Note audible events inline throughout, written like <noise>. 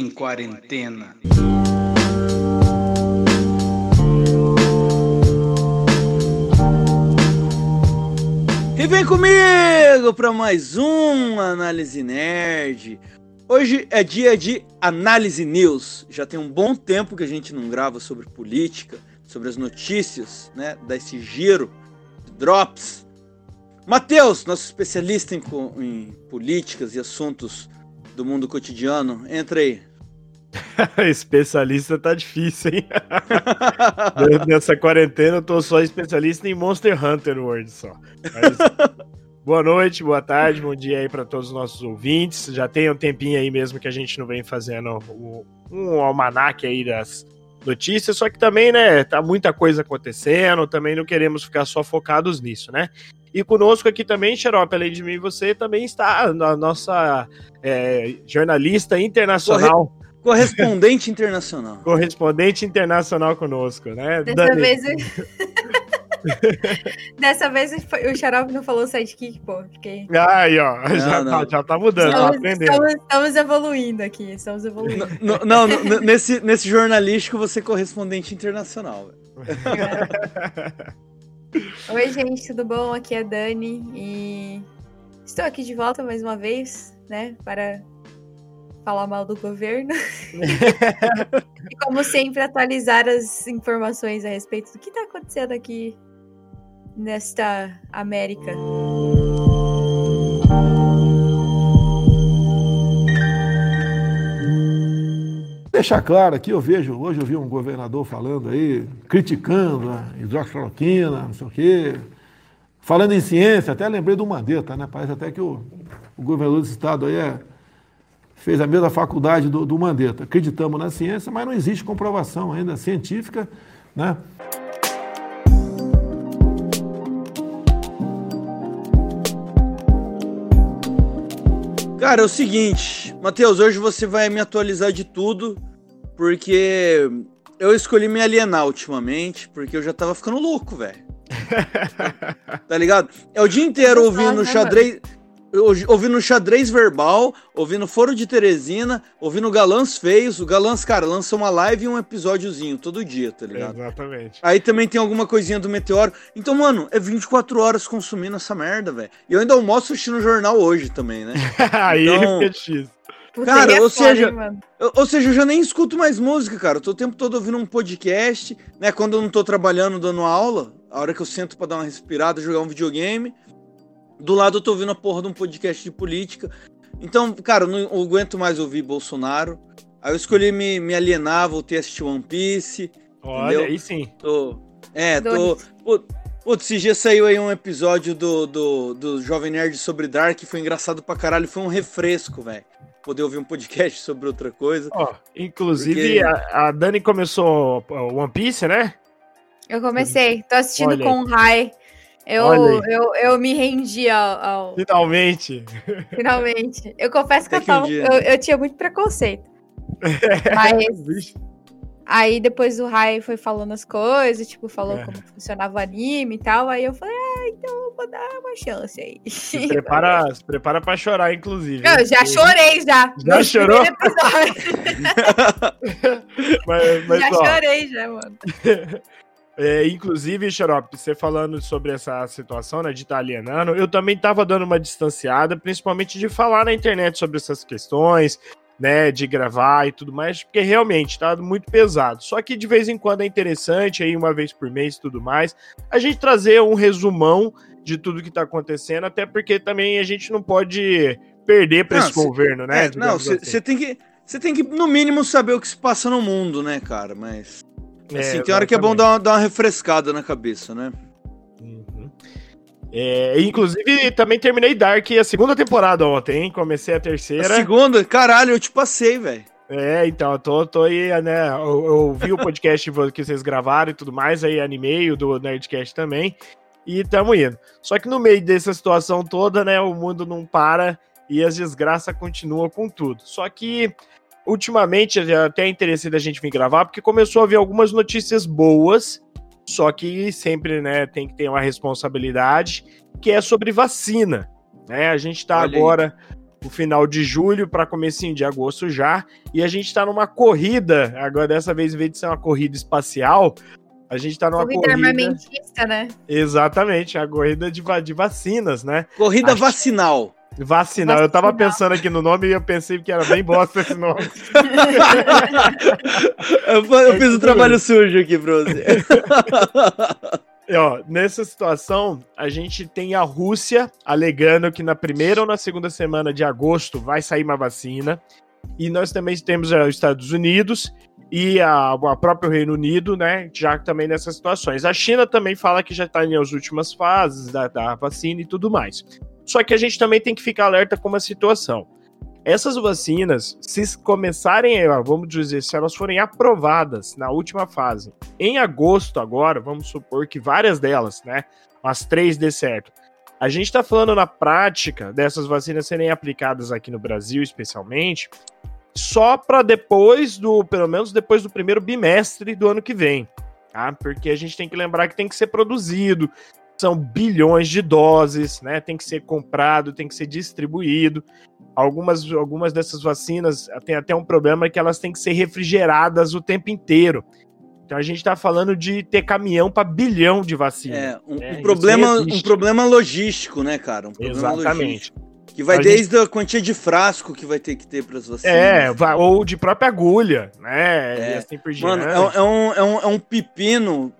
em quarentena. E vem comigo para mais um Análise Nerd. Hoje é dia de Análise News. Já tem um bom tempo que a gente não grava sobre política, sobre as notícias, né? Desse giro, drops. Matheus, nosso especialista em, em políticas e assuntos do mundo cotidiano, entra aí. <laughs> especialista tá difícil, hein? <laughs> Nessa quarentena eu tô só especialista em Monster Hunter World só. Mas, <laughs> boa noite, boa tarde, bom dia aí para todos os nossos ouvintes. Já tem um tempinho aí mesmo que a gente não vem fazendo um, um almanac aí das notícias, só que também, né, tá muita coisa acontecendo, também não queremos ficar só focados nisso, né? E conosco aqui também, Xarope, além de mim, você também está a nossa é, jornalista internacional. Corre Correspondente internacional. Correspondente internacional conosco, né? Dessa Dani. vez. <laughs> Dessa vez o Xarope não falou sidekick, pô. Fiquei... Aí, ó, não, já, não. Tá, já tá mudando, estamos, tá aprendendo. Estamos, estamos, evoluindo aqui, estamos evoluindo. Não, não, não nesse, nesse jornalístico você é correspondente internacional. <laughs> Oi, gente, tudo bom? Aqui é a Dani e estou aqui de volta mais uma vez, né, para falar mal do governo. <laughs> e como sempre, atualizar as informações a respeito do que está acontecendo aqui nesta América. Deixar claro aqui, eu vejo, hoje eu vi um governador falando aí, criticando a hidroxicloroquina, não sei o quê. Falando em ciência, até lembrei do Mandetta, né? Parece até que o, o governador desse estado aí é fez a mesma faculdade do, do Mandetta. Acreditamos na ciência, mas não existe comprovação ainda científica, né? Cara, é o seguinte, Matheus, hoje você vai me atualizar de tudo, porque eu escolhi me alienar ultimamente, porque eu já tava ficando louco, velho. <laughs> tá ligado? É o dia inteiro ouvindo xadrez ouvindo xadrez verbal, ouvindo Foro de Teresina, ouvindo Galãs Feios. O Galãs, cara, lança uma live e um episódiozinho todo dia, tá ligado? Exatamente. Aí também tem alguma coisinha do Meteoro. Então, mano, é 24 horas consumindo essa merda, velho. E eu ainda almoço assistindo o jornal hoje também, né? <laughs> Aí então, ele fica X. Cara, é ou seja, eu, ou seja, eu já nem escuto mais música, cara. Eu tô o tempo todo ouvindo um podcast, né? Quando eu não tô trabalhando, dando aula, a hora que eu sento para dar uma respirada, jogar um videogame. Do lado eu tô ouvindo a porra de um podcast de política. Então, cara, eu não aguento mais ouvir Bolsonaro. Aí eu escolhi me, me alienar, voltei a assistir One Piece. Olha, entendeu? aí sim. Tô, é, tô. Putz, esse dia saiu aí um episódio do, do, do Jovem Nerd sobre Dark, que foi engraçado pra caralho, foi um refresco, velho. Poder ouvir um podcast <laughs> sobre outra coisa. Ó, inclusive, Porque... a, a, Dani começou One Piece, né? Eu comecei, tô assistindo Olha. com o Rai. Eu, eu, eu me rendi ao, ao, Finalmente! Finalmente. Eu confesso que eu, tava, um eu, eu, tinha muito preconceito. <laughs> Mas. aí depois o Rai foi falando as coisas, tipo, falou é. como funcionava o anime e tal. Aí eu falei, ah, então eu vou dar uma chance aí. Se prepara, se prepara pra chorar, inclusive. Eu já chorei, já. Já chorou? <laughs> mas, mas, já ó, chorei, já, mano. <laughs> É, inclusive, Xarope, você falando sobre essa situação né, de estar alienando, eu também estava dando uma distanciada, principalmente de falar na internet sobre essas questões, né, de gravar e tudo mais, porque realmente está muito pesado. Só que de vez em quando é interessante, aí uma vez por mês e tudo mais, a gente trazer um resumão de tudo que está acontecendo, até porque também a gente não pode perder para esse cê, governo, né? É, não, você assim. tem que você tem que no mínimo saber o que se passa no mundo, né, cara? Mas é, assim, tem hora que é bom dar uma, dar uma refrescada na cabeça, né? Uhum. É, inclusive, também terminei Dark a segunda temporada ontem, hein? Comecei a terceira. A segunda? Caralho, eu te passei, velho. É, então, eu tô, tô aí, né? Eu, eu vi o podcast <laughs> que vocês gravaram e tudo mais, aí animei o do Nerdcast também. E tamo indo. Só que no meio dessa situação toda, né? O mundo não para e as desgraças continuam com tudo. Só que ultimamente é até interessante a gente vir gravar, porque começou a vir algumas notícias boas, só que sempre né, tem que ter uma responsabilidade, que é sobre vacina. Né? A gente está agora o final de julho para comecinho de agosto já, e a gente está numa corrida, agora dessa vez em vez de ser uma corrida espacial, a gente está numa corrida... Corrida armamentista, né? Exatamente, a corrida de, de vacinas, né? Corrida Acho... vacinal. Vacinal. Eu tava pensando aqui no nome e eu pensei que era bem bosta esse nome. <laughs> eu, eu fiz o um trabalho sujo aqui pra você. E, ó, nessa situação, a gente tem a Rússia alegando que na primeira ou na segunda semana de agosto vai sair uma vacina. E nós também temos os Estados Unidos e a, a próprio Reino Unido, né, já também nessas situações. A China também fala que já está nas últimas fases da, da vacina e tudo mais. Só que a gente também tem que ficar alerta com uma situação. Essas vacinas, se começarem, vamos dizer, se elas forem aprovadas na última fase, em agosto agora, vamos supor que várias delas, né, as três dê certo. A gente está falando na prática dessas vacinas serem aplicadas aqui no Brasil, especialmente, só para depois do, pelo menos depois do primeiro bimestre do ano que vem, tá? Porque a gente tem que lembrar que tem que ser produzido, são bilhões de doses, né? Tem que ser comprado, tem que ser distribuído. Algumas, algumas dessas vacinas têm até um problema que elas têm que ser refrigeradas o tempo inteiro. Então a gente está falando de ter caminhão para bilhão de vacinas. É, um, é, um problema, um problema logístico, né, cara? Um Exatamente. Logístico. Que vai a desde gente... a quantia de frasco que vai ter que ter para as vacinas. É, ou de própria agulha, né? É. Assim Mano, é, é, um, é, um, é um pepino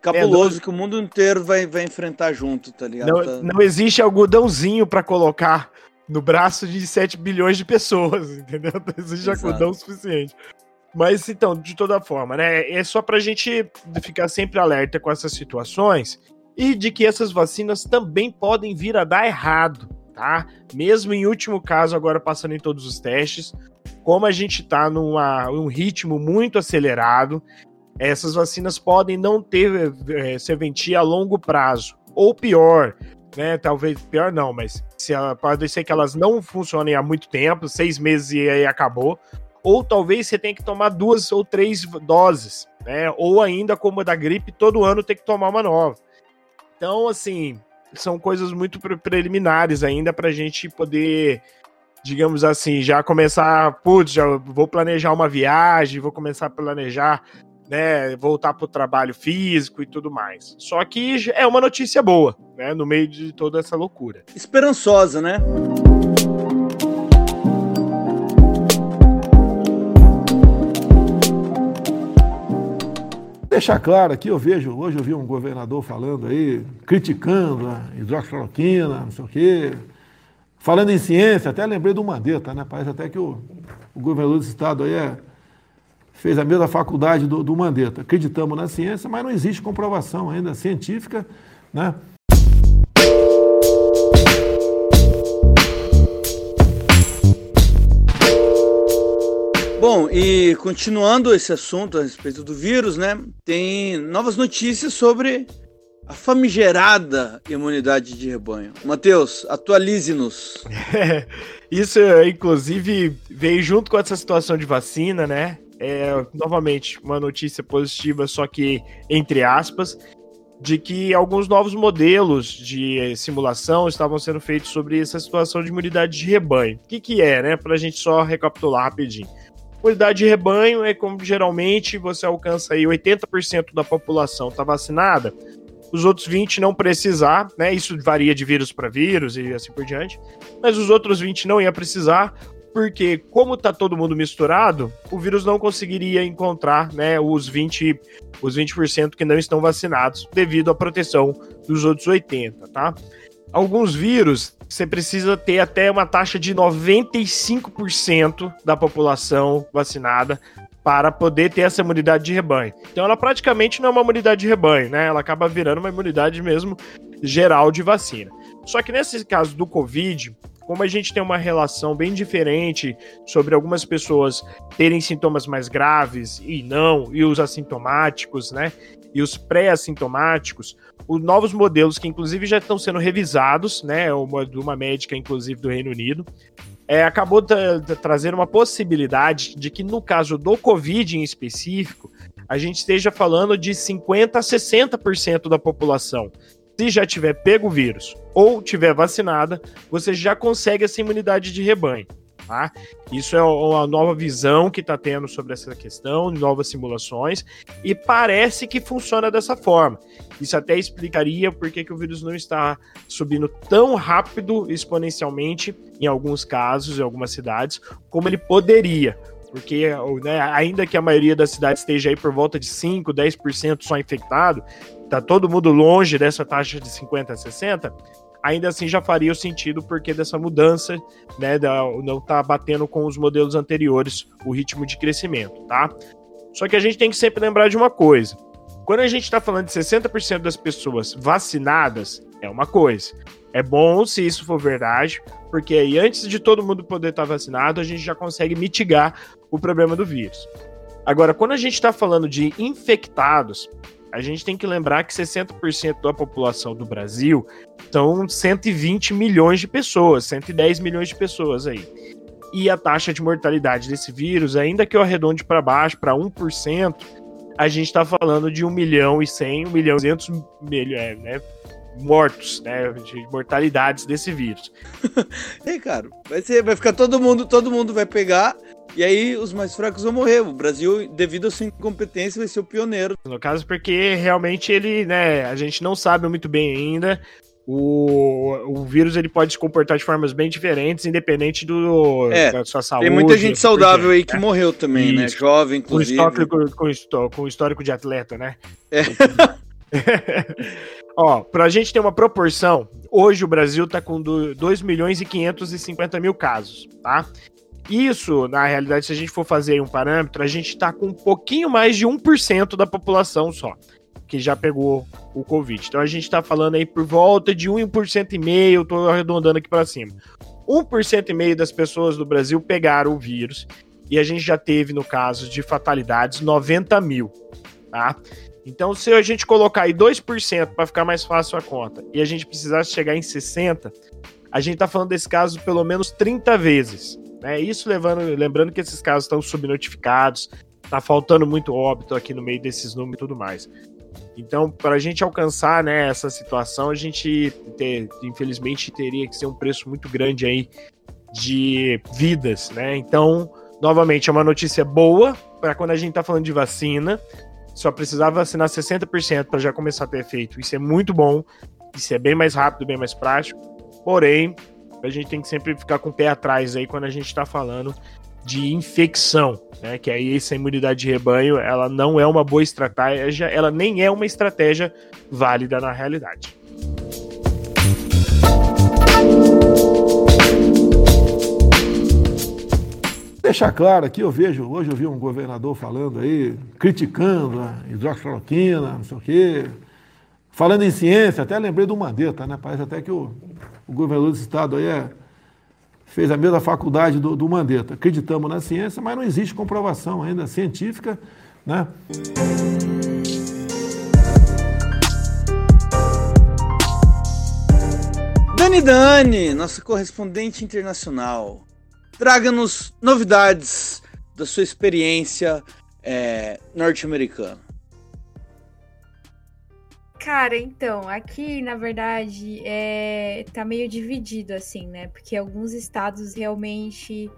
cabuloso é, que o mundo inteiro vai, vai enfrentar junto, tá ligado? Não, tá... não existe algodãozinho para colocar no braço de 7 bilhões de pessoas, <laughs> entendeu? Não existe Exato. algodão suficiente. Mas então, de toda forma, né? É só pra gente ficar sempre alerta com essas situações e de que essas vacinas também podem vir a dar errado, tá? Mesmo em último caso, agora passando em todos os testes, como a gente tá num ritmo muito acelerado, essas vacinas podem não ter é, serventia a longo prazo. Ou pior, né? Talvez pior não, mas se pode ser que elas não funcionem há muito tempo, seis meses e aí acabou. Ou talvez você tenha que tomar duas ou três doses, né? Ou ainda, como a da gripe, todo ano tem que tomar uma nova. Então, assim, são coisas muito pre preliminares ainda para a gente poder, digamos assim, já começar, putz, já vou planejar uma viagem, vou começar a planejar né, voltar para o trabalho físico e tudo mais. Só que é uma notícia boa, né, no meio de toda essa loucura. Esperançosa, né? Deixar claro aqui, eu vejo, hoje eu vi um governador falando aí, criticando a hidroxicloroquina, não sei o quê, falando em ciência, até lembrei do Mandetta, né? Parece até que o, o governador do estado aí é fez a mesma faculdade do, do Mandetta. Acreditamos na ciência, mas não existe comprovação ainda científica, né? Bom, e continuando esse assunto a respeito do vírus, né? Tem novas notícias sobre a famigerada imunidade de rebanho. Matheus, atualize-nos. É, <laughs> isso, inclusive, veio junto com essa situação de vacina, né? É, novamente, uma notícia positiva, só que entre aspas, de que alguns novos modelos de simulação estavam sendo feitos sobre essa situação de imunidade de rebanho. O que, que é, né? Para a gente só recapitular rapidinho. Imunidade de rebanho é como geralmente você alcança aí 80% da população está vacinada, os outros 20 não precisar, né? Isso varia de vírus para vírus e assim por diante. Mas os outros 20 não ia precisar, porque como tá todo mundo misturado, o vírus não conseguiria encontrar, né, os 20 os 20% que não estão vacinados devido à proteção dos outros 80, tá? Alguns vírus você precisa ter até uma taxa de 95% da população vacinada para poder ter essa imunidade de rebanho. Então ela praticamente não é uma imunidade de rebanho, né? Ela acaba virando uma imunidade mesmo geral de vacina. Só que nesse caso do Covid, como a gente tem uma relação bem diferente sobre algumas pessoas terem sintomas mais graves e não, e os assintomáticos, né? E os pré-assintomáticos, os novos modelos que inclusive já estão sendo revisados, né? Uma de uma médica, inclusive, do Reino Unido, é, acabou trazendo uma possibilidade de que, no caso do Covid em específico, a gente esteja falando de 50% a 60% da população se já tiver pego o vírus ou tiver vacinada, você já consegue essa imunidade de rebanho. Tá? Isso é uma nova visão que está tendo sobre essa questão, novas simulações, e parece que funciona dessa forma. Isso até explicaria por que, que o vírus não está subindo tão rápido, exponencialmente, em alguns casos, em algumas cidades, como ele poderia. Porque, né, ainda que a maioria das cidades esteja aí por volta de 5, 10% só infectado, tá todo mundo longe dessa taxa de 50 a 60, ainda assim já faria o sentido porque dessa mudança, né, da, não tá batendo com os modelos anteriores o ritmo de crescimento, tá? Só que a gente tem que sempre lembrar de uma coisa. Quando a gente está falando de 60% das pessoas vacinadas, é uma coisa. É bom se isso for verdade, porque aí antes de todo mundo poder estar tá vacinado, a gente já consegue mitigar o problema do vírus. Agora, quando a gente está falando de infectados, a gente tem que lembrar que 60% da população do Brasil são 120 milhões de pessoas, 110 milhões de pessoas aí. E a taxa de mortalidade desse vírus, ainda que eu arredonde para baixo, para 1%, a gente está falando de 1 milhão e 100, 1 milhão e 200 milhões, é, né, mortos, né, de mortalidades desse vírus. <laughs> Ei, cara, vai, ser, vai ficar todo mundo, todo mundo vai pegar e aí os mais fracos vão morrer. O Brasil, devido à sua incompetência, vai ser o pioneiro. No caso, porque realmente ele, né, a gente não sabe muito bem ainda. O, o vírus ele pode se comportar de formas bem diferentes, independente do, é, da sua saúde. Tem muita gente saudável aí que né? morreu também, né? Isso. né? Jovem, inclusive. Com histórico, com, com histórico de atleta, né? É. <laughs> Ó, pra gente ter uma proporção, hoje o Brasil tá com 2 milhões e 550 mil casos, tá? Isso, na realidade, se a gente for fazer um parâmetro, a gente tá com um pouquinho mais de 1% da população só que já pegou o Covid. Então a gente está falando aí por volta de 1% e meio, tô arredondando aqui para cima. 1% e meio das pessoas do Brasil pegaram o vírus e a gente já teve, no caso de fatalidades, 90 mil, tá? Então, se a gente colocar aí 2% para ficar mais fácil a conta e a gente precisasse chegar em 60, a gente está falando desse caso pelo menos 30 vezes. Né? Isso levando, lembrando que esses casos estão subnotificados, tá faltando muito óbito aqui no meio desses números e tudo mais. Então, para a gente alcançar né, essa situação, a gente, ter, infelizmente, teria que ser um preço muito grande aí de vidas, né? Então, novamente, é uma notícia boa para quando a gente está falando de vacina. Só precisava vacinar 60% para já começar a ter efeito. Isso é muito bom. Isso é bem mais rápido, bem mais prático. Porém, a gente tem que sempre ficar com o pé atrás aí quando a gente está falando de infecção, né? Que aí essa imunidade de rebanho, ela não é uma boa estratégia, ela nem é uma estratégia válida na realidade. Deixar claro aqui, eu vejo, hoje eu vi um governador falando aí, criticando a hidroxicloroquina, não sei o quê, falando em ciência, até lembrei do Mandetta, né? Parece até que o, o governador desse estado aí é fez a mesma faculdade do, do Mandetta. Acreditamos na ciência, mas não existe comprovação ainda científica, né? Dani Dani, nossa correspondente internacional, traga-nos novidades da sua experiência é, norte-americana. Cara, então, aqui, na verdade, é... tá meio dividido, assim, né? Porque alguns estados realmente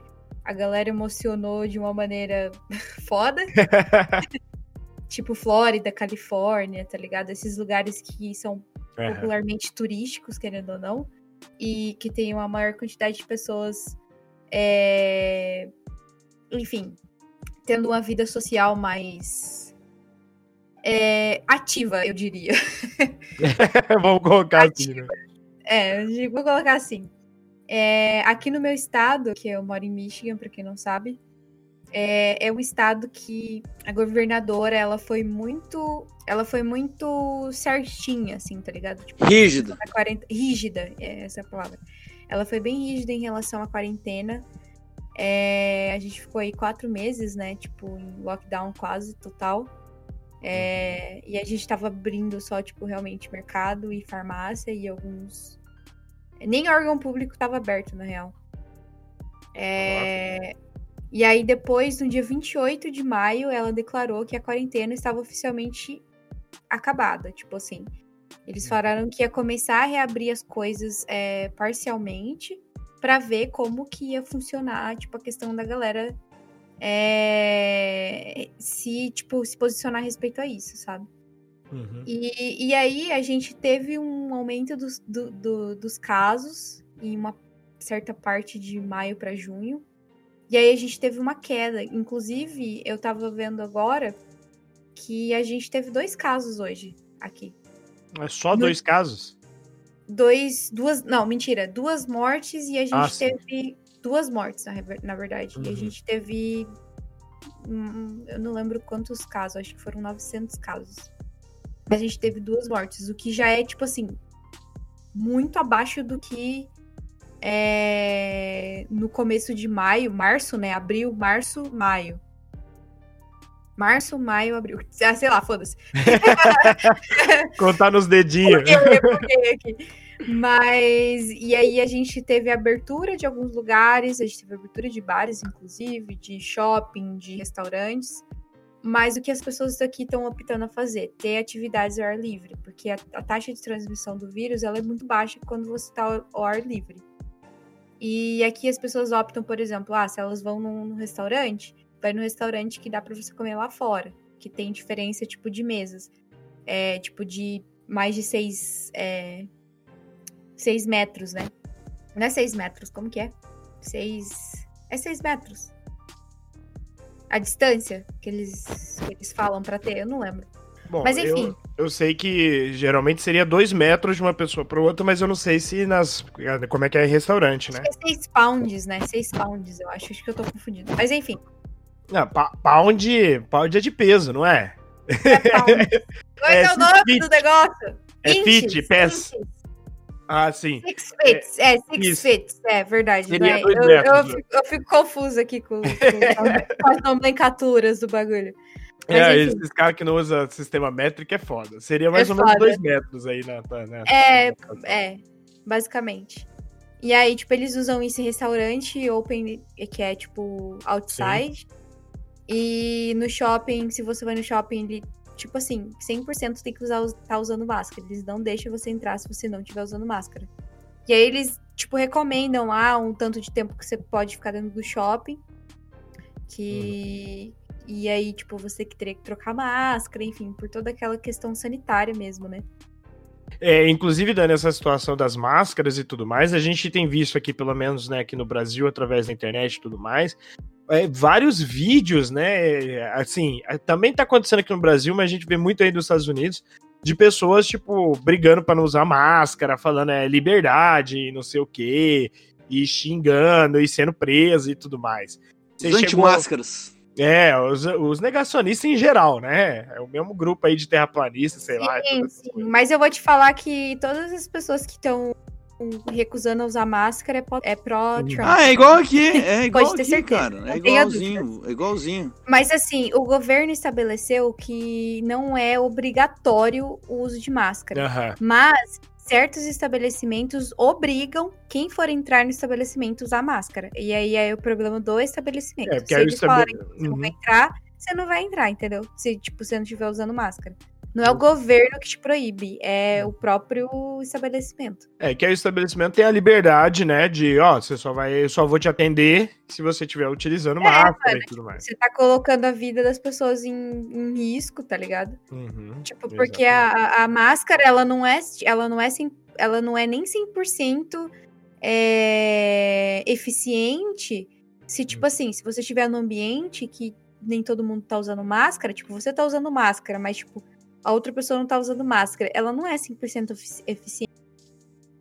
a galera emocionou de uma maneira <laughs> foda. <laughs> tipo Flórida, Califórnia, tá ligado? Esses lugares que são uhum. popularmente turísticos, querendo ou não, e que tem uma maior quantidade de pessoas, é... enfim, tendo uma vida social mais é, ativa, eu diria. <laughs> Vamos colocar assim, né? É, vou colocar assim. É, aqui no meu estado, que eu moro em Michigan, para quem não sabe, é, é um estado que a governadora ela foi muito, ela foi muito certinha, assim, tá ligado? Tipo, rígida. rígida, é essa a palavra. Ela foi bem rígida em relação à quarentena. É, a gente ficou aí quatro meses, né? Tipo, em lockdown quase total. É, e a gente estava abrindo só, tipo, realmente mercado e farmácia e alguns. Nem órgão público estava aberto, na real. É, e aí, depois, no dia 28 de maio, ela declarou que a quarentena estava oficialmente acabada. Tipo assim, Eles falaram que ia começar a reabrir as coisas é, parcialmente para ver como que ia funcionar, tipo, a questão da galera é, se, tipo, se posicionar a respeito a isso, sabe? Uhum. E, e aí a gente teve um aumento dos, do- do- dos casos em uma certa parte de maio para junho. E aí a gente teve uma queda. Inclusive, eu tava vendo agora que a gente teve dois casos hoje aqui. É só No- dois casos? Dois, duas, não, mentira, duas mortes e a gente Ah, sim. Duas mortes, na, verdade. E a Uhum. gente teve, hum, eu não lembro quantos casos, acho que foram 900 casos. Mas a gente teve duas mortes, o que já é, tipo assim, muito abaixo do que é, no começo de maio, março, né? Abril, março, maio. Março, maio, abril. Ah, sei lá, foda-se. <laughs> Contar nos dedinhos. Eu buguei aqui. Mas, e aí a gente teve abertura de alguns lugares, a gente teve abertura de bares, inclusive, de shopping, de restaurantes. Mas o que as pessoas aqui estão optando a fazer? Ter atividades ao ar livre, porque a, a taxa de transmissão do vírus ela é muito baixa quando você está ao, ar livre. E aqui as pessoas optam, por exemplo, ah, se elas vão num, num restaurante, vai no restaurante que dá para você comer lá fora, que tem diferença tipo de mesas, é, tipo de mais de seis, é, seis metros, né? Não é seis metros, como que é? Seis. É seis metros. A distância que eles, que eles falam pra ter, eu não lembro. Bom, Mas enfim. Eu, eu sei que geralmente seria dois metros de uma pessoa para outra, mas eu não sei se nas. Como é que é em restaurante, né? Acho que é seis pounds, né? Seis pounds, eu acho. Acho que eu tô confundindo. Mas enfim. Não, pound, pound é de peso, não é? É pound. <laughs> Qual é, É, é o nome fit. do negócio? É Inches, fit, pés. inches. Ah, sim. Six fits, é, six isso. fits, é verdade. Né? eu, eu né? fico, eu fico confusa aqui com, com- com <laughs> as nomenclaturas do bagulho. Mas, é, enfim. esses caras que não usam sistema métrico é foda. Seria mais É ou menos dois metros aí na. na, na- É, É, basicamente. E aí, tipo, eles usam isso em restaurante open, que é tipo outside. E no shopping, se você vai no shopping, ele, tipo assim, 100% tem que usar, tá usando máscara. Eles não deixam você entrar se você não estiver usando máscara. E aí eles, tipo, recomendam lá um tanto de tempo que você pode ficar dentro do shopping. Que. E aí, tipo, você que teria que trocar máscara, enfim, por toda aquela questão sanitária mesmo, né? É, inclusive, Dani, essa situação das máscaras e tudo mais, a gente tem visto aqui, pelo menos, né, aqui no Brasil, através da internet e tudo mais, é, vários vídeos, né, assim, é, também tá acontecendo aqui no Brasil, mas a gente vê muito aí nos Estados Unidos, de pessoas, tipo, brigando para não usar máscara, falando é liberdade, não sei o quê, e xingando, e sendo preso e tudo mais. Você Os antimáscaras. É, os, os negacionistas em geral, né? É o mesmo grupo aí de terraplanistas, sei lá. Sim, essas sim. Mas eu vou te falar que todas as pessoas que estão recusando a usar máscara é é pró-Trump. Ah, é igual aqui. <laughs> É igual Pode ter aqui, certeza, cara. É não igualzinho. É igualzinho. Mas assim, o governo estabeleceu que não é obrigatório o uso de máscara. Mas certos estabelecimentos obrigam quem for entrar no estabelecimento a usar máscara. E aí é o problema do estabelecimento. É, porque Se eles falarem estabele- que você não Uhum. vai entrar, você não vai entrar, entendeu? Se tipo, você não estiver usando máscara. Não é o governo que te proíbe, é o próprio estabelecimento. É que aí o estabelecimento tem a liberdade, né? De, ó, você só vai, eu só vou te atender se você estiver utilizando máscara e tudo mais. Você tá colocando a vida das pessoas em, em risco, tá ligado? Uhum, Tipo, porque a, a- máscara, ela não é, ela não é, ela não é nem 100% é, eficiente se, tipo assim, se você estiver num ambiente que nem todo mundo tá usando máscara, tipo, você tá usando máscara, mas, tipo, a outra pessoa não tá usando máscara, ela não é 100% efici- eficiente,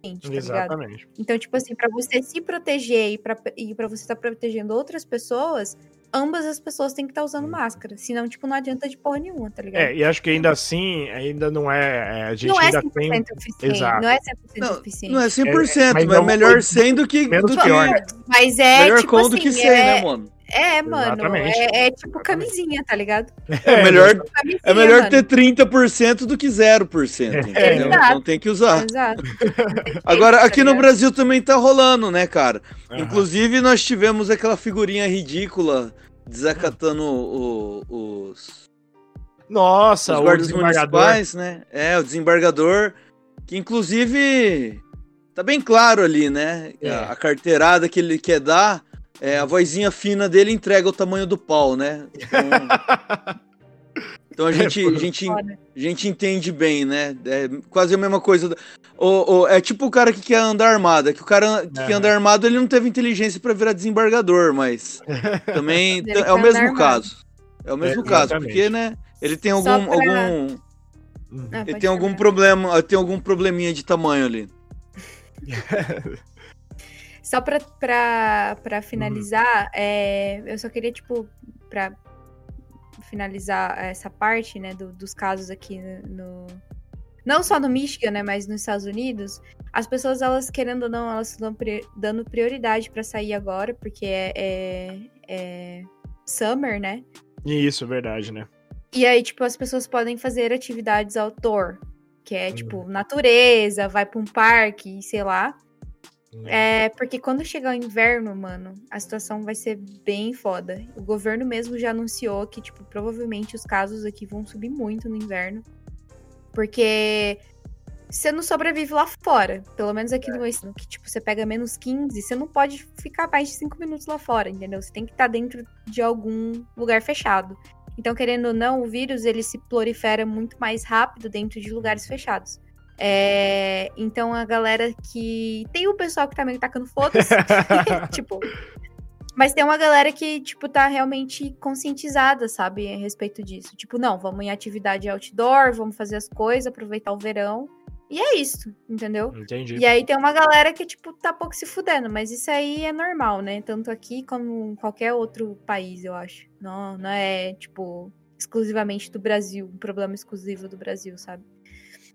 tá ligado? Exatamente. Então, tipo assim, pra você se proteger e pra, e pra você estar protegendo outras pessoas, ambas as pessoas têm que estar usando máscara. Senão, tipo, não adianta de porra nenhuma, tá ligado? É, e acho que ainda assim, ainda não é. é, A gente não é ainda 100% tem. eficiente. Exato. Não é 100% Não, eficiente. não é 100%, É, mas, mas é melhor coisa sem do que, menos do que pior, né? Mas é, melhor tipo com assim, do que sem, é, né, mano? É, mano, é, é tipo camisinha, tá ligado? É melhor, Camisinha, é melhor mano. ter 30% do que 0%, entendeu? Exato. Então tem que usar. Exato. <laughs> Agora, Tá aqui no ligado? Brasil também tá rolando, né, cara? Aham. Inclusive, nós tivemos aquela figurinha ridícula desacatando o- os. Nossa, os o guardas desembargador. municipais, né? É, o desembargador, que inclusive tá bem claro ali, né? É. A, a carteirada que ele quer dar, é, a vozinha fina dele entrega o tamanho do pau, né? Então, então a <laughs> gente, a gente, a gente entende bem, né? É quase a mesma coisa. do- O, o- é tipo o cara que quer andar armado. É que o cara que quer Aham. andar armado ele não teve inteligência pra virar desembargador, mas <laughs> também é o quer mesmo caso. É o mesmo É, caso, porque, né? Ele tem algum, pra- algum Ah, ele tem algum problema, tem algum probleminha de tamanho ali. <laughs> Só pra, pra, Uhum. pra finalizar, é, eu só queria, tipo, pra finalizar essa parte, né, do- dos casos aqui no, no- Não só no Michigan, né, mas nos Estados Unidos, as pessoas, elas, querendo ou não, elas estão dando prioridade pra sair agora, porque é, é, é summer, né? Isso, verdade, né? E aí, tipo, as pessoas podem fazer atividades outdoor, que é, tipo, natureza, vai pra um parque, sei lá. É, porque quando chegar o inverno, mano, a situação vai ser bem foda. O governo mesmo já anunciou que, tipo, provavelmente os casos aqui vão subir muito no inverno. Porque você não sobrevive lá fora. Pelo menos aqui no Oeste, que, tipo, você pega menos 15, você não pode ficar mais de 5 minutos lá fora, entendeu? Você tem que estar dentro de algum lugar fechado. Então, querendo ou não, o vírus, ele se prolifera muito mais rápido dentro de lugares fechados. É, então a galera que. Tem o pessoal que tá meio tacando foda-se. <laughs> <laughs> tipo. Mas tem uma galera que, tipo, tá realmente conscientizada, sabe, a respeito disso. Tipo, não, vamos em atividade outdoor, vamos fazer as coisas, aproveitar o verão. E é isso, entendeu? Entendi. E aí tem uma galera que, tipo, tá pouco se fudendo, mas isso aí é normal, né? Tanto aqui como em qualquer outro país, eu acho. Não, não é, tipo, exclusivamente do Brasil, um problema exclusivo do Brasil, sabe?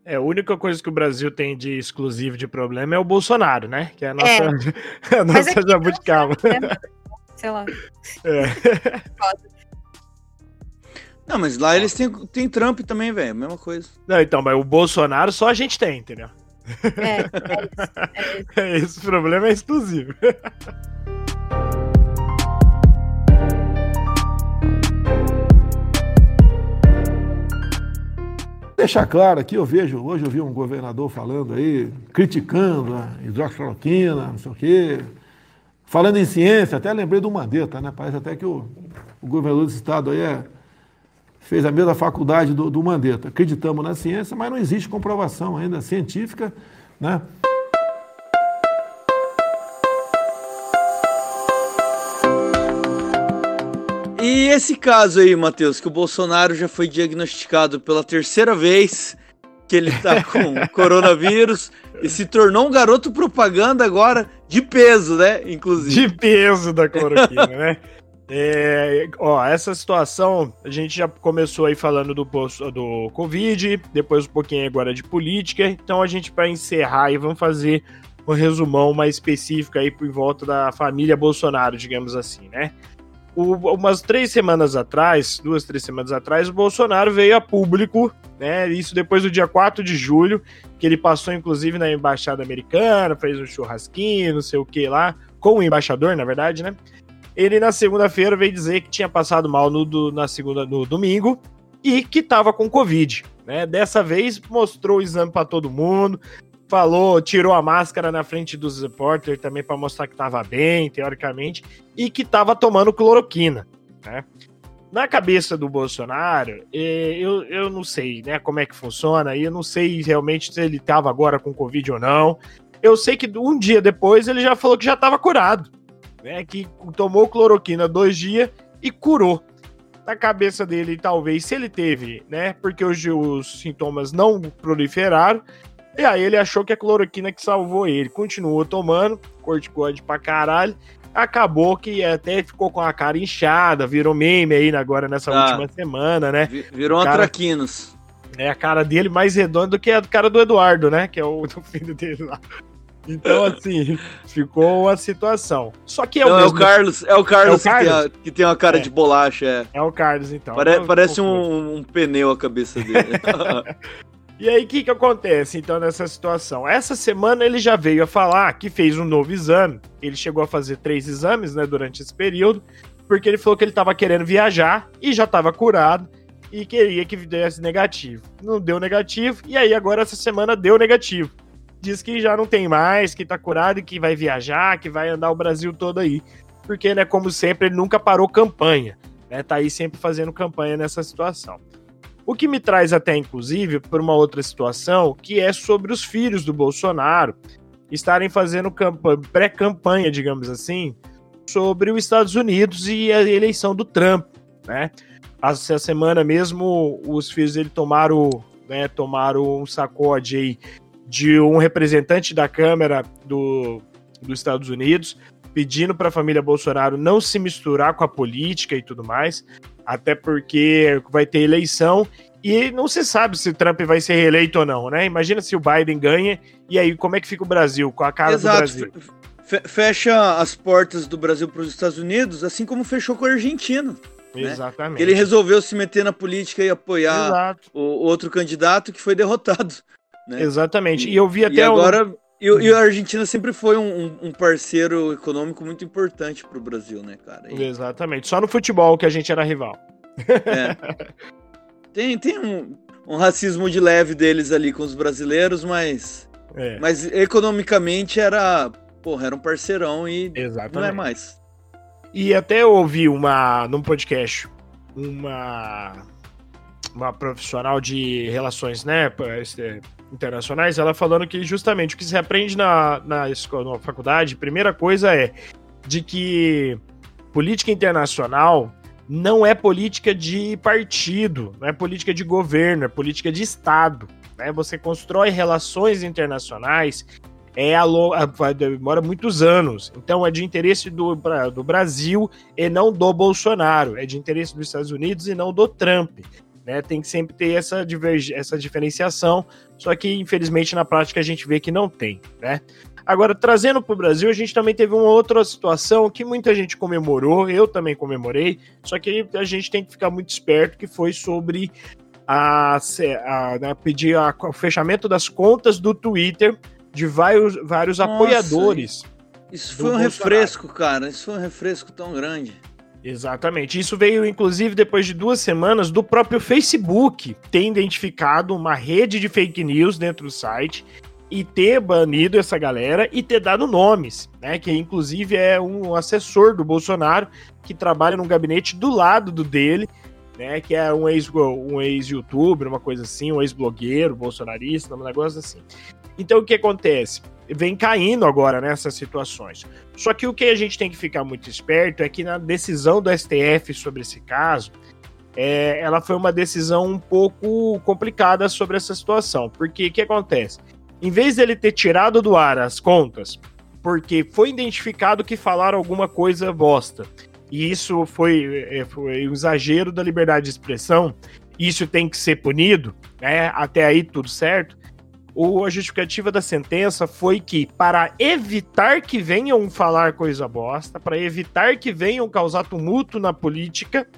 É, a única coisa que o Brasil tem de exclusivo de problema é o Bolsonaro, né? Que é a nossa, <laughs> a Mas nossa aqui jabuticaba. né? <laughs> Sei lá. É. <laughs> Não, mas lá eles têm, têm Trump também, velho. Mesma coisa. Não, então, mas o Bolsonaro só a gente tem, entendeu? É, é isso. É isso. Esse problema é exclusivo. Deixar claro aqui, eu vejo, hoje eu vi um governador falando aí, criticando a hidroxicloroquina, não sei o quê. Falando em ciência, até lembrei do Mandetta, né? Parece até que o, o governador desse estado aí é, fez a mesma faculdade do, do Mandetta. Acreditamos na ciência, mas não existe comprovação ainda científica, né? E esse caso aí, Matheus, que o Bolsonaro já foi diagnosticado pela terceira vez que ele tá <laughs> com coronavírus e se tornou um garoto propaganda agora de peso, né? Inclusive. De peso da cloroquina, né? <laughs> É, ó, essa situação, a gente já começou aí falando do, do Covid, depois um pouquinho agora de política, então a gente, para encerrar aí, vamos fazer um resumão mais específico aí por volta da família Bolsonaro, digamos assim, né? O- umas três semanas atrás, duas, três semanas atrás, o Bolsonaro veio a público, né? Isso depois do dia 4 de julho, que ele passou inclusive na embaixada americana, fez um churrasquinho, não sei o que lá, com o embaixador, na verdade, né? Ele na segunda-feira veio dizer que tinha passado mal no, do- na segunda, no domingo e que tava com Covid, né? Dessa vez mostrou o exame para todo mundo, falou, tirou a máscara na frente dos repórteres também para mostrar que tava bem, teoricamente, e que tava tomando cloroquina, né? Na cabeça do Bolsonaro, eu, eu não sei, né, como é que funciona, e eu não sei realmente se ele tava agora com Covid ou não. Eu sei que um dia depois ele já falou que já tava curado, né, que tomou cloroquina dois dias e curou. Na cabeça dele, talvez, se ele teve, né, porque hoje os sintomas não proliferaram, e aí ele achou que a cloroquina que salvou ele. Continuou tomando, corticóide pra caralho. Acabou que até ficou com a cara inchada, virou meme aí agora nessa Ah. última semana, né? Vi- Virou Cara- traquinas. É a cara dele mais redonda do que a cara do Eduardo, né? Que é o <laughs> do filho dele lá. Então, assim, ficou uma situação. Só que é o Não, é o mesmo- Carlos, é o Carlos, É o Que, tem Carlos? a, que tem uma cara É. de bolacha, é. É o Carlos, então. Pare- parece um, um pneu a cabeça dele. <laughs> E aí, o que, que acontece, então, nessa situação? Essa semana ele já veio a falar que fez um novo exame. Ele chegou a fazer três exames, né, durante esse período, porque ele falou que ele estava querendo viajar e já estava curado. e queria que desse negativo. Não deu negativo, e aí agora essa semana deu negativo. Diz que já não tem mais, que tá curado e que vai viajar, que vai andar o Brasil todo aí. Porque, né, como sempre, ele nunca parou campanha. Né, tá aí sempre fazendo campanha nessa situação. O que me traz até, inclusive, para uma outra situação, que é sobre os filhos do Bolsonaro estarem fazendo pré-campanha, digamos assim, sobre os Estados Unidos e a eleição do Trump, né? Essa semana mesmo, os filhos dele tomaram, né, tomaram um sacode aí de um representante da Câmara do, dos Estados Unidos, pedindo para a família Bolsonaro não se misturar com a política e tudo mais, até porque vai ter eleição e não se sabe se Trump vai ser reeleito ou não, né? Imagina se o Biden ganha e aí como é que fica o Brasil com a cara Exato. do Brasil? Fecha as portas do Brasil para os Estados Unidos, assim como fechou com a Argentina. Né? Exatamente. Ele resolveu se meter na política e apoiar Exato. o outro candidato que foi derrotado. Né? Exatamente. E, eu vi até. E agora. Um... E, e, a Argentina sempre foi um, um parceiro econômico muito importante para o Brasil, né, cara? E... Exatamente. Só no futebol que a gente era rival. É. <laughs> Tem, tem um, um racismo de leve deles ali com os brasileiros, mas. É. Mas economicamente era. Porra, era um parceirão e Exatamente. não é mais. E até ouvi uma. num podcast, uma. Uma profissional de relações, né? Internacionais, ela falando que justamente o que se aprende na, na, escola, na faculdade, primeira coisa é de que política internacional não é política de partido, não é política de governo, é política de Estado. Né? Você constrói relações internacionais, é a, a, demora muitos anos. Então é de interesse do, do Brasil e não do Bolsonaro, é de interesse dos Estados Unidos e não do Trump. Né? Tem que sempre ter essa, essa diferenciação, só que infelizmente na prática a gente vê que não tem. Né? Agora, trazendo para o Brasil, a gente também teve uma outra situação que muita gente comemorou, eu também comemorei, só que a gente tem que ficar muito esperto, que foi sobre a, a né, pedir a, o fechamento das contas do Twitter de vários, vários Nossa, apoiadores. Isso foi um Bolsonaro. refresco, cara. Isso foi um refresco tão grande. Exatamente. Isso veio, inclusive, depois de duas semanas do próprio Facebook ter identificado uma rede de fake news dentro do site e ter banido essa galera e ter dado nomes, né? Que inclusive é um assessor do Bolsonaro que trabalha num gabinete do lado do dele, né? Que é um ex um ex-youtuber, uma coisa assim, um ex-blogueiro, bolsonarista, um negócio assim. Então o que acontece? Vem caindo agora nessas situações. Só que o que a gente tem que ficar muito esperto é que na decisão do STF sobre esse caso, é, ela foi uma decisão um pouco complicada sobre essa situação. Porque o que acontece? em vez dele ter tirado do ar as contas, porque foi identificado que falaram alguma coisa bosta, e isso foi, é, foi um exagero da liberdade de expressão, isso tem que ser punido, né? Até aí tudo certo. O, a justificativa da sentença foi que, para evitar que venham falar coisa bosta, para evitar que venham causar tumulto na política,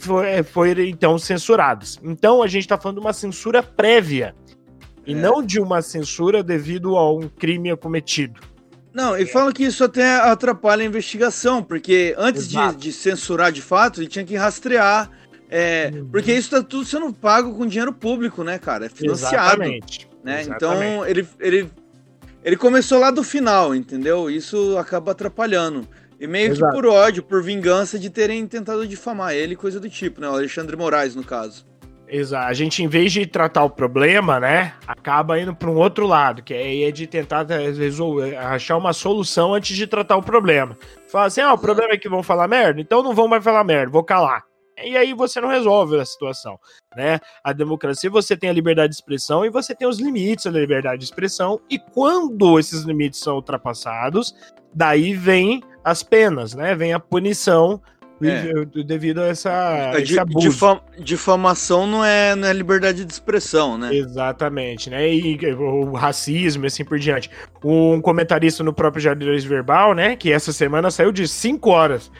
foi, foi então censurados. Então a gente está falando de uma censura prévia e é. não de uma censura devido a um crime cometido. Não, e falam que isso até atrapalha a investigação, porque antes de, de, censurar de fato, ele tinha que rastrear. É, uhum. Porque isso tá tudo sendo pago com dinheiro público, né, cara? É financiado. Exatamente. Né? Exatamente. Então, ele, ele, ele começou lá do final, entendeu? Isso acaba atrapalhando. E meio Exato. que por ódio, por vingança de terem tentado difamar ele, coisa do tipo, né? O Alexandre Moraes, no caso. Exato. A gente, em vez de tratar o problema, né, acaba indo para um outro lado, que é, de tentar resolver, achar uma solução antes de tratar o problema. Fala assim, ah, o problema é que vão falar merda, então não vão mais falar merda, vou calar. E aí você não resolve a situação, né? A democracia você tem a liberdade de expressão e você tem os limites da liberdade de expressão e quando esses limites são ultrapassados, daí vem as penas, né? Vem a punição é. devido a essa é, esse abuso. Difam, difamação não é, não é liberdade de expressão, né? Exatamente, né? E o racismo e assim por diante. Um comentarista no próprio Jardim Verbal, né? Que essa semana saiu de 5 horas.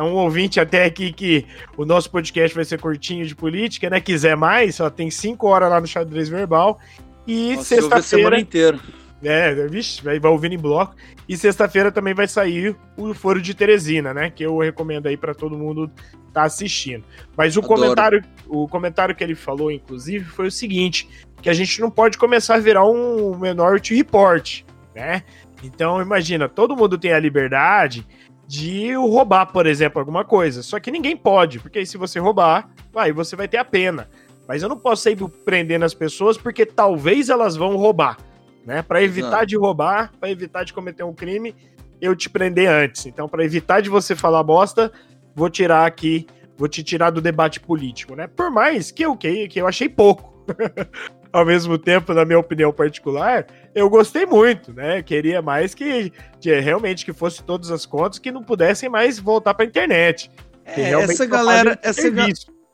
Então, um ouvinte até aqui que o nosso podcast vai ser curtinho de política, né? Quiser mais, só tem 5 horas lá no xadrez verbal. E sexta-feira. semana inteira. É, vixe, vai, vai ouvindo em bloco. E sexta-feira também vai sair o Foro de Teresina, né? Que eu recomendo aí para todo mundo tá assistindo. Mas o Adoro. comentário, o comentário que ele falou, inclusive, foi o seguinte: que a gente não pode começar a virar um Minority Report, né? Então, imagina, todo mundo tem a liberdade de roubar, por exemplo, alguma coisa. Só que ninguém pode, porque aí se você roubar, vai, você vai ter a pena. Mas eu não posso sair prendendo as pessoas porque talvez elas vão roubar, né? Para evitar de roubar, para evitar de cometer um crime, eu te prender antes. Então, para evitar de você falar bosta, vou tirar aqui, vou te tirar do debate político, né? Por mais que eu que, que eu achei pouco. <laughs> Ao mesmo tempo, na minha opinião particular, eu gostei muito, né? Queria mais que, realmente que fosse todas as contas que não pudessem mais voltar para internet. Que É, essa galera, essa, ga-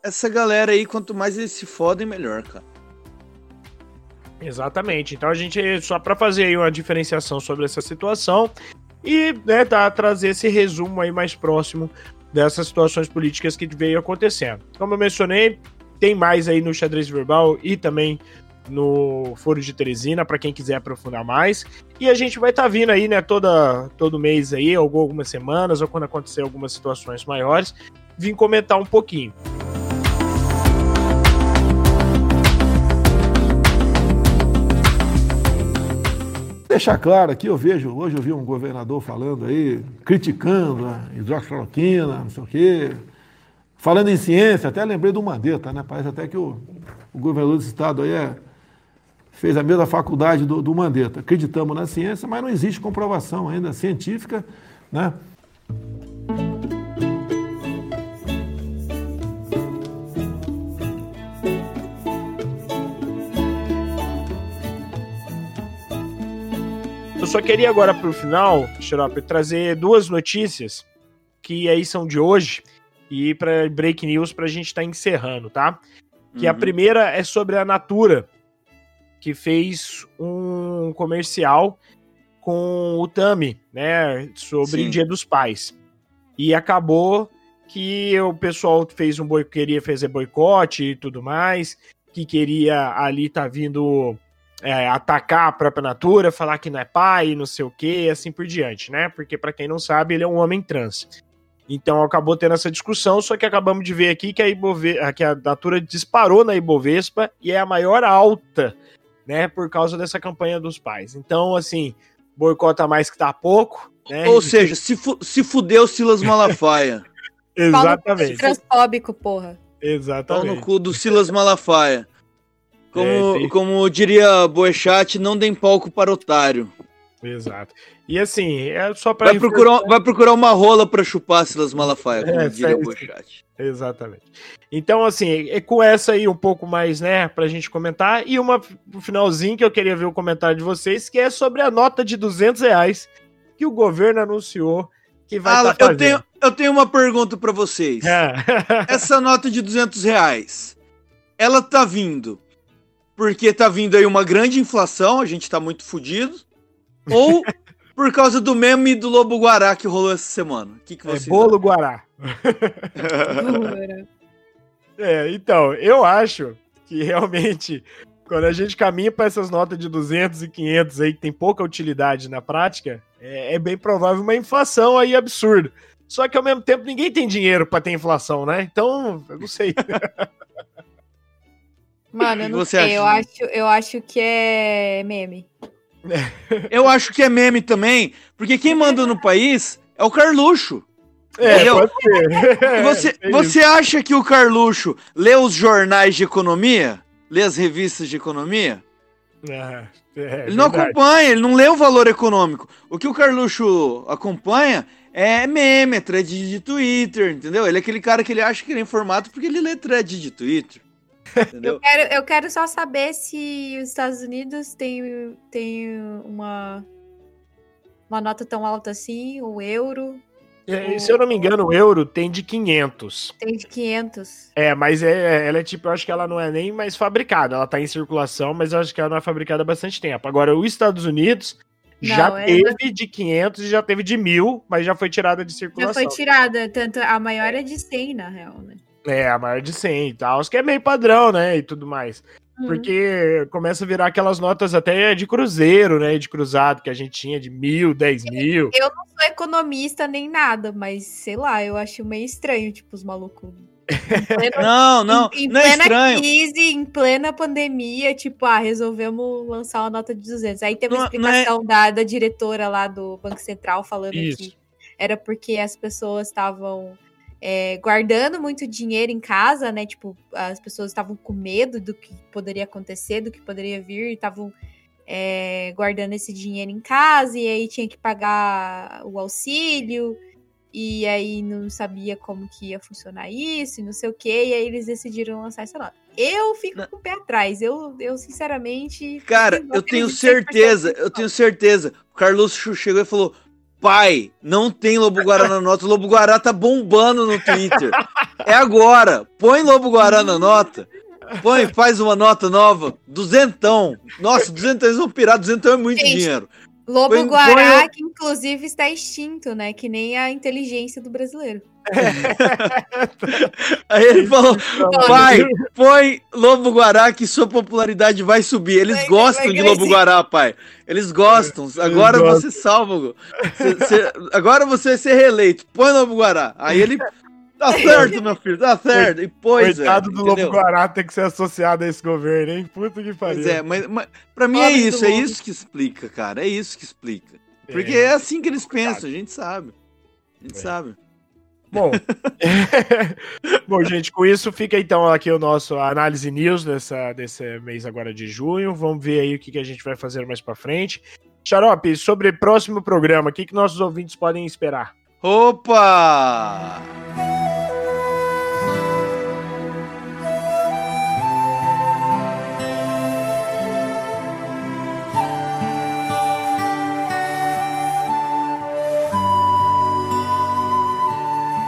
essa galera aí, quanto mais eles se fodem, melhor, cara. Exatamente. Então a gente, só para fazer aí uma diferenciação sobre essa situação e né, tá, trazer esse resumo aí mais próximo dessas situações políticas que veio acontecendo. Como eu mencionei, tem mais aí no xadrez verbal e também no Foro de Teresina, para quem quiser aprofundar mais. E a gente vai estar tá vindo aí, né, toda, todo mês aí, algumas semanas, ou quando acontecer algumas situações maiores, vim comentar um pouquinho. Deixar claro aqui, eu vejo, hoje eu vi um governador falando aí, criticando a hidroxicloroquina, não sei o quê. Falando em ciência, até lembrei do Mandetta, né? Parece até que o, o governador desse estado aí é, fez a mesma faculdade do, do Mandetta. Acreditamos na ciência, mas não existe comprovação ainda científica, né? Eu só queria agora pro final, Xarope, trazer duas notícias que aí são de hoje e para break news pra gente estar encerrando, tá? Que a Uhum. primeira é sobre a Natura, que fez um comercial com o Tami, né, sobre Sim. o Dia dos Pais. E acabou que o pessoal fez um boi queria fazer boicote e tudo mais, que queria ali tá vindo é, atacar a própria Natura, falar que não é pai, não sei o que, e assim por diante, né? Porque pra quem não sabe, ele é um homem trans. Então acabou tendo essa discussão, só que acabamos de ver aqui que a, Ibove... que a Natura disparou na Ibovespa e é a maior alta, né, por causa dessa campanha dos pais. Então, assim, boicota mais que tá pouco, né? Ou seja, se, fu se fudeu Silas Malafaia. <laughs> exatamente, Transfóbico, porra. Pau no exatamente. cu do Silas Malafaia. Como, É, como diria Boechat, não deem palco para otário. Exato. E assim, é só para Vai procurar, vai procurar uma rola pra chupar Silas Malafaia, como É, diria. Boechat. Exatamente. Então, assim, é com essa aí um pouco mais, né, pra gente comentar. E uma finalzinho que eu queria ver o comentário de vocês, que é sobre a nota de 200 reais que o governo anunciou que vai Ah, estar eu, tenho, eu tenho uma pergunta pra vocês. É. <laughs> Essa nota de 200 reais, ela tá vindo porque tá vindo aí uma grande inflação, a gente tá muito fudido, ou por causa do meme do Lobo Guará que rolou essa semana? O que, que É você bolo Guará. <laughs> É, então, eu acho que realmente, quando a gente caminha para essas notas de 200 e 500 aí, que tem pouca utilidade na prática, é, é bem provável uma inflação aí absurda. Só que ao mesmo tempo ninguém tem dinheiro para ter inflação, né? Então, eu não sei. <laughs> Mano, eu não você sei. Eu acha? acho, eu acho que é meme. <laughs> Eu acho que é meme também, porque quem manda no país é o Carluxo. É, Entendeu? pode ser. <laughs> Você, <laughs> É você acha que o Carluxo lê os jornais de economia? Lê as revistas de economia? É, é Ele não verdade. acompanha, ele não lê o valor econômico. O que o Carluxo acompanha é meme, é thread de Twitter, entendeu? Ele é aquele cara que ele acha que ele é informado porque ele lê thread de Twitter. Eu quero, eu quero só saber se os Estados Unidos têm tem uma, uma nota tão alta assim, o euro É, Se eu não me engano, o euro tem de 500. tem de 500. É, mas é, ela é tipo, eu acho que ela não é nem mais fabricada. Ela tá em circulação, mas eu acho que ela não é fabricada há bastante tempo. Agora, os Estados Unidos já Não, é- teve de 500 e já teve de 1000, mas já foi tirada de Já circulação. foi tirada, tanto a maior é de 100, na real, né? É, a maior de 100 e tal, que é meio padrão, né, e tudo mais. Hum. Porque começa a virar aquelas notas até de cruzeiro, né? De cruzado que a gente tinha de mil, dez mil. Eu não sou economista nem nada, mas sei lá, eu acho meio estranho, tipo, os malucos. <laughs> Não, não, em, em não é plena estranho. crise, em plena pandemia, tipo, ah, resolvemos lançar uma nota de 200. Aí teve uma Não- não é- explicação da, da diretora lá do Banco Central falando Isso. que era porque as pessoas estavam é, guardando muito dinheiro em casa, né? Tipo, as pessoas estavam com medo do que poderia acontecer, do que poderia vir, e estavam é, guardando esse dinheiro em casa, e aí tinha que pagar o auxílio, e aí não sabia como que ia funcionar isso, e não sei o que, e aí eles decidiram lançar essa nota. Eu fico Não. com o pé atrás, eu, eu sinceramente. Cara, eu tenho apenas 100% certeza, eu tenho certeza. O Carlos chegou e falou: Pai, não tem Lobo Guará na nota. O Lobo Guará tá bombando no Twitter. É agora. Põe Lobo Guará na nota. Põe, faz uma nota nova. Duzentão. Nossa, duzentão, eles vão pirar. Duzentão é muito Gente, dinheiro. Lobo Põe- Guará, põe que inclusive está extinto, né? Que nem a inteligência do brasileiro. <laughs> Aí ele falou: Pai, põe Lobo Guará que sua popularidade vai subir. Eles Vai- gostam vai de Lobo. Guará, pai. Eles gostam. Agora gostam. você salva. Gu. Cê- cê- agora você vai ser reeleito. Põe Lobo Guará. Aí ele. Tá certo, meu filho, tá certo. E pôs, Coitado velho, do entendeu? Lobo Guará ter que ser associado a esse governo, hein? Puta que pariu. Pois é, mas, mas pra mim é Pobre do isso, é isso que explica, cara. É isso que explica. Porque É. é, assim que eles pensam, a gente sabe. A gente É. sabe. Bom, <laughs> bom, gente, com isso fica então aqui o nosso análise news dessa, desse mês agora de junho. Vamos ver aí o que, que a gente vai fazer mais pra frente. Xarope, sobre o próximo programa, o que, que nossos ouvintes podem esperar? Opa!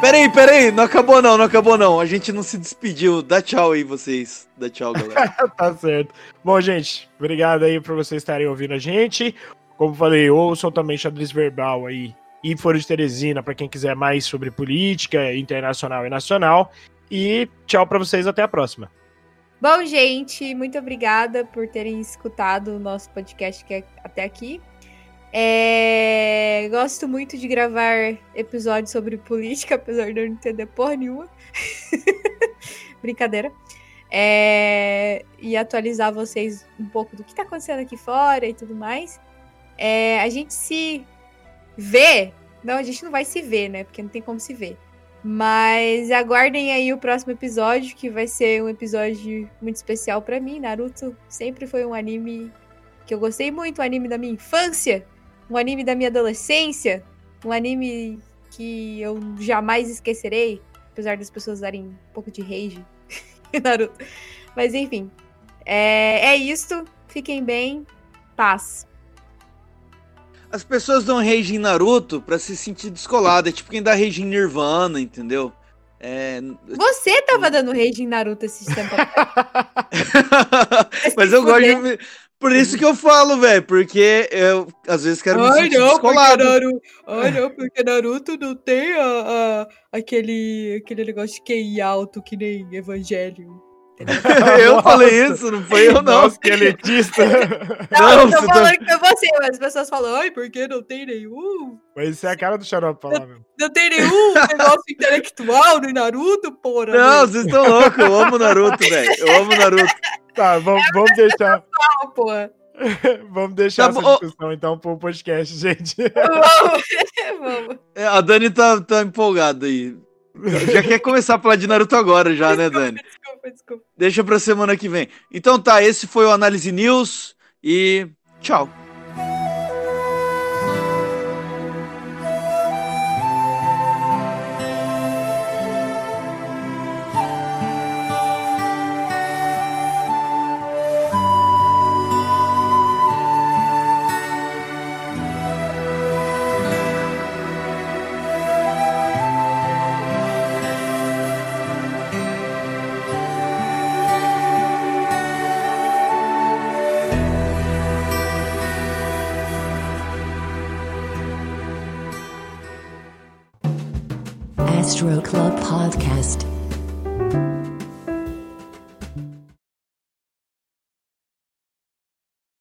Peraí, peraí, não acabou não, não acabou não. A gente não se despediu. Dá tchau aí, vocês. Dá tchau, galera. <laughs> tá certo. Bom, gente, obrigado aí por vocês estarem ouvindo a gente. Como falei, ouçam também xadrez verbal aí e Foro de Teresina para quem quiser mais sobre política internacional e nacional. E tchau pra vocês, até a próxima. Bom, gente, muito obrigada por terem escutado o nosso podcast que é até aqui. É, Gosto muito de gravar episódios sobre política, apesar de eu não entender porra nenhuma. <laughs> Brincadeira. É, E atualizar vocês um pouco do que tá acontecendo aqui fora e tudo mais. É, A gente se vê. Não, a gente não vai se ver, né? Porque não tem como se ver. Mas aguardem aí o próximo episódio, que vai ser um episódio muito especial pra mim. Naruto sempre foi um anime que eu gostei muito, um anime da minha infância, um anime da minha adolescência, um anime que eu jamais esquecerei, apesar das pessoas darem um pouco de rage <laughs> Naruto. Mas enfim, é, é isto. Fiquem bem. Paz. As pessoas dão rage em Naruto pra se sentir descolada. É tipo quem dá rage em Nirvana, entendeu? É... Você tava dando rage em Naruto esses tempos atrás. <laughs> Mas eu gosto de. Por isso que eu falo, velho. Porque eu às vezes quero me sentir descolado. Naruto, ai, não, porque Naruto não tem a, a- aquele, aquele negócio de QI alto que nem Evangelho. <laughs> eu falei isso, não foi eu, não. Nossa, que elitista. <laughs> Não, Não, eu tô você tá- falando que foi você, mas as pessoas falam, ai, porque não tem nenhum. Mas isso é a cara do Xarope falar, meu. Não tem nenhum negócio intelectual no Naruto, porra. Não, meu. vocês estão loucos. Eu amo Naruto, velho. Eu amo Naruto. <laughs> Tá, vamos, vamos deixar, porra. vamos deixar Tá essa discussão então pro podcast, gente. Vamos. Vamos. É, A Dani tá, tá empolgada aí. Já quer começar a falar de Naruto agora, já, né, Dani? Desculpa. Deixa pra semana que vem. Então tá, esse foi o Análise News e tchau.